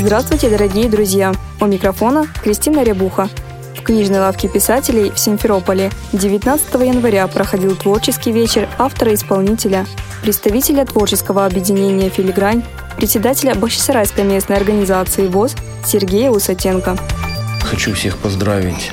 Здравствуйте, дорогие друзья! У микрофона Кристина Рябуха. В книжной лавке писателей в Симферополе 19 января проходил творческий вечер автора-исполнителя, представителя творческого объединения «Филигрань», председателя Бахчисарайской местной организации ВОЗ Сергея Усатенко. Хочу всех поздравить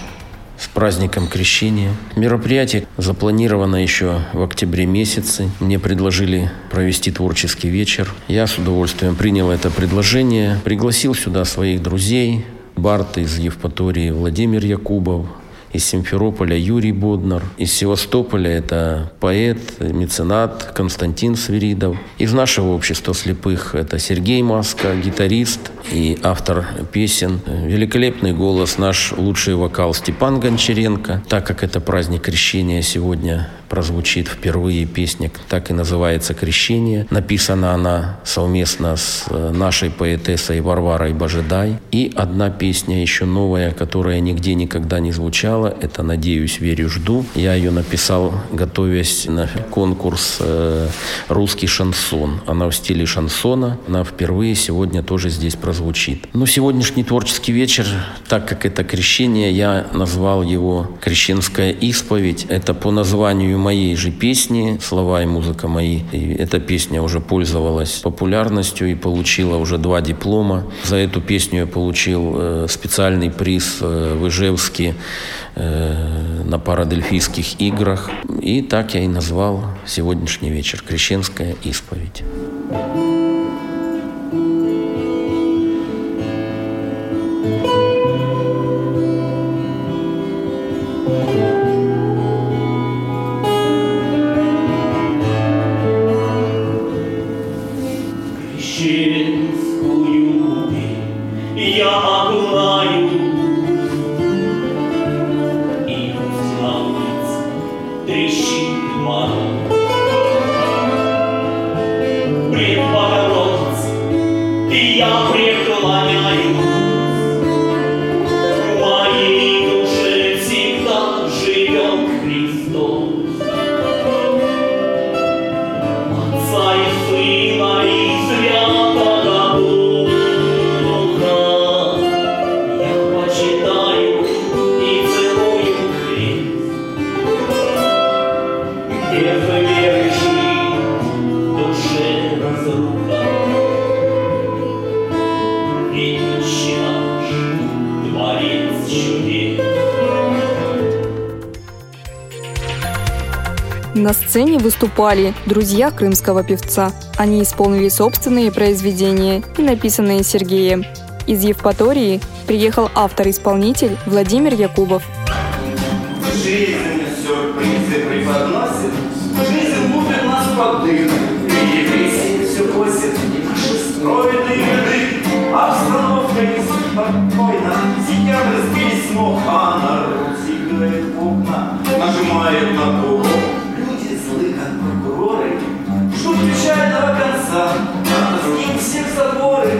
с праздником Крещения. Мероприятие запланировано еще в октябре месяце. Мне предложили провести творческий вечер. Я с удовольствием принял это предложение. Пригласил сюда своих друзей. Барт из Евпатории Владимир Якубов, из Симферополя Юрий Боднар, из Севастополя это поэт, меценат Константин Свиридов, из нашего общества слепых это Сергей Маска, гитарист и автор песен. Великолепный голос, наш лучший вокал Степан Гончаренко. Так как это праздник крещения сегодня прозвучит впервые песня, так и называется «Крещение». Написана она совместно с э, нашей поэтессой Варварой Божедай. И одна песня еще новая, которая нигде никогда не звучала, это «Надеюсь, верю, жду». Я ее написал, готовясь на конкурс э, «Русский шансон». Она в стиле шансона. Она впервые сегодня тоже здесь прозвучит. Но сегодняшний творческий вечер, так как это крещение, я назвал его «Крещенская исповедь». Это по названию моей же песни, слова и музыка мои. И эта песня уже пользовалась популярностью и получила уже два диплома. За эту песню я получил э, специальный приз э, в Ижевске э, на парадельфийских играх. И так я и назвал сегодняшний вечер «Крещенская исповедь». На сцене выступали друзья крымского певца. Они исполнили собственные произведения и написанные Сергеем. Из Евпатории приехал автор-исполнитель Владимир Якубов. А нажимает на курок, с ним всех заборы,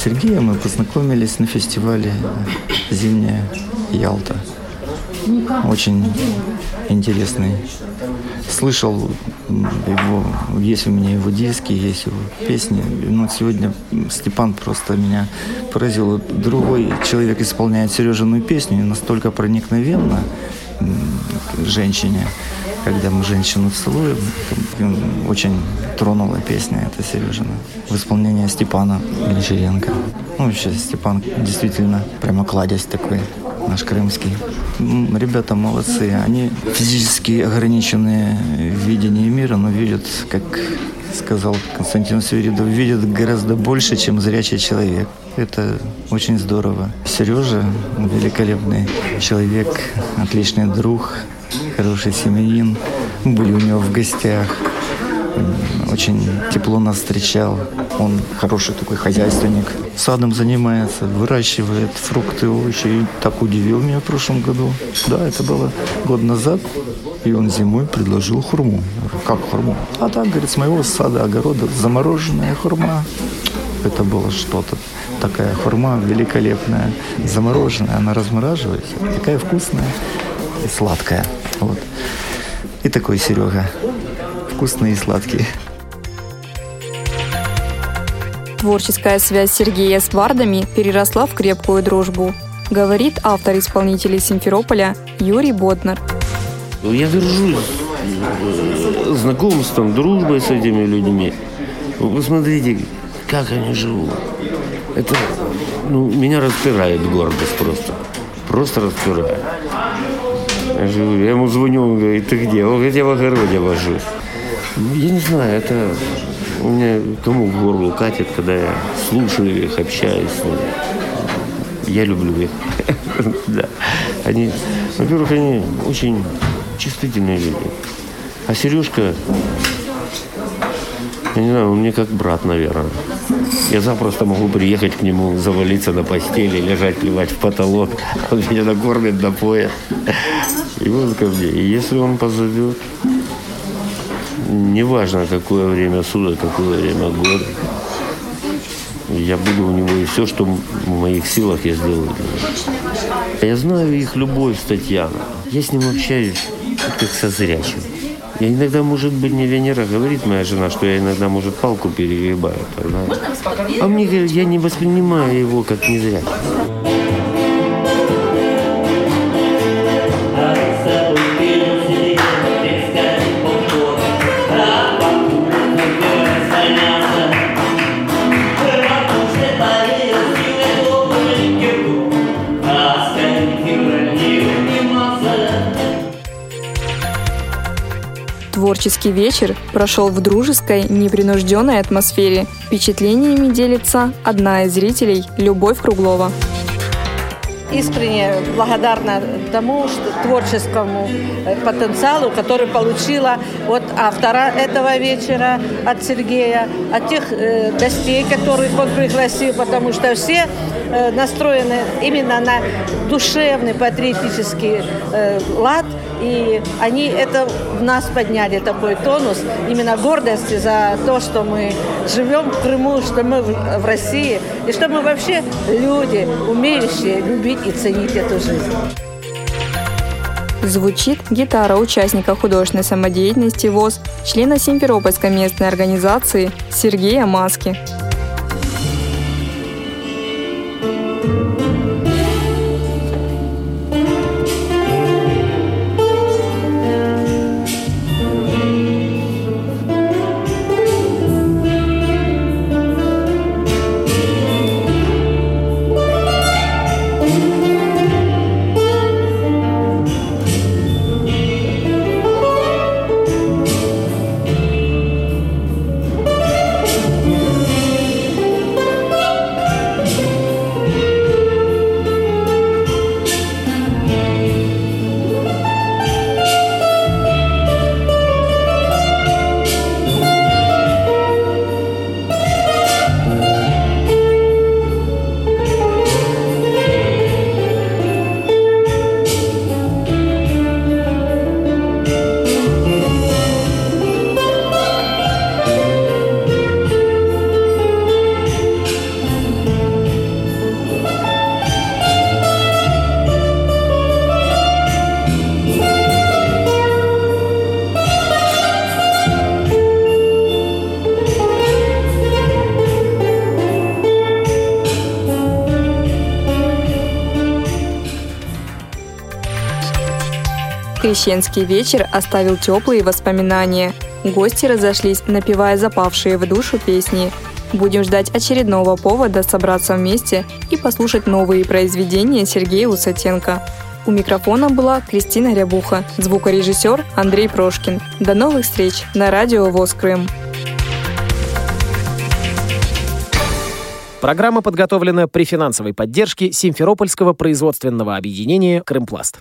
С Сергеем мы познакомились на фестивале «Зимняя Ялта». Очень интересный. Слышал его, есть у меня его диски, есть его песни. Но сегодня Степан просто меня поразил. Другой человек исполняет Сережину песню настолько проникновенно женщине, когда мы женщину целуем, очень тронула песня эта Сережина в исполнении Степана Гончаренко. Ну, вообще, Степан действительно прямо кладезь такой наш крымский. Ребята молодцы. Они физически ограниченные в видении мира, но видят, как сказал Константин Свиридов, видят гораздо больше, чем зрячий человек. Это очень здорово. Сережа великолепный человек, отличный друг, хороший семьянин. Были у него в гостях. Очень тепло нас встречал. Он хороший такой хозяйственник. Садом занимается, выращивает фрукты, овощи. И так удивил меня в прошлом году. Да, это было год назад. И он зимой предложил хурму. Как хурму? А так, говорит, с моего сада, огорода замороженная хурма. Это было что-то. Такая хурма великолепная, замороженная. Она размораживается. Такая вкусная и сладкая. Вот. И такой Серега. Вкусный и сладкий. Творческая связь Сергея с бардами переросла в крепкую дружбу, говорит автор исполнителей Симферополя Юрий Боднар. Я горжусь э, знакомством, дружбой с этими людьми. Вы посмотрите, как они живут. Это, ну, меня распирает гордость просто. Просто распирает. Говорю, я ему звоню, он говорит, ты где? Он говорит, я в огороде вожусь. Я не знаю, это у меня кому в горло катит, когда я слушаю их, общаюсь с ними. Я люблю их. Да. Они, во-первых, они очень чувствительные люди. А Сережка, я не знаю, он мне как брат, наверное. Я запросто могу приехать к нему, завалиться на постели, лежать, плевать в потолок. Он меня накормит, напоит. И он ко мне. И если он позовет, неважно, какое время суток, какое время года, я буду у него и все, что в моих силах, я сделаю для него. Я знаю их любовь с Татьяной. Я с ним общаюсь как со зрячим. Я иногда, может быть, не Венера говорит моя жена, что я иногда, может, палку перегибаю. тогда. А мне говорят, я не воспринимаю его как незрячий. Творческий вечер прошел в дружеской, непринужденной атмосфере. Впечатлениями делится одна из зрителей Любовь Круглова. искренне благодарна тому что, творческому э, потенциалу, который получила от автора этого вечера, от Сергея, от тех э, гостей, которых он пригласил, потому что все э, настроены именно на душевный патриотический э, лад, и они это в нас подняли такой тонус именно гордости за то, что мы живем в Крыму, что мы в России, и что мы вообще люди, умеющие любить и ценить эту жизнь. Звучит гитара участника художественной самодеятельности ВОЗ, члена Симферопольской местной организации Сергея Маски. Крещенский вечер оставил теплые воспоминания. Гости разошлись, напевая запавшие в душу песни. Будем ждать очередного повода собраться вместе и послушать новые произведения Сергея Усатенко. У микрофона была Кристина Рябуха, звукорежиссер Андрей Прошкин. До новых встреч на радио ВОЗ Крым. Программа подготовлена при финансовой поддержке Симферопольского производственного объединения «Крымпласт».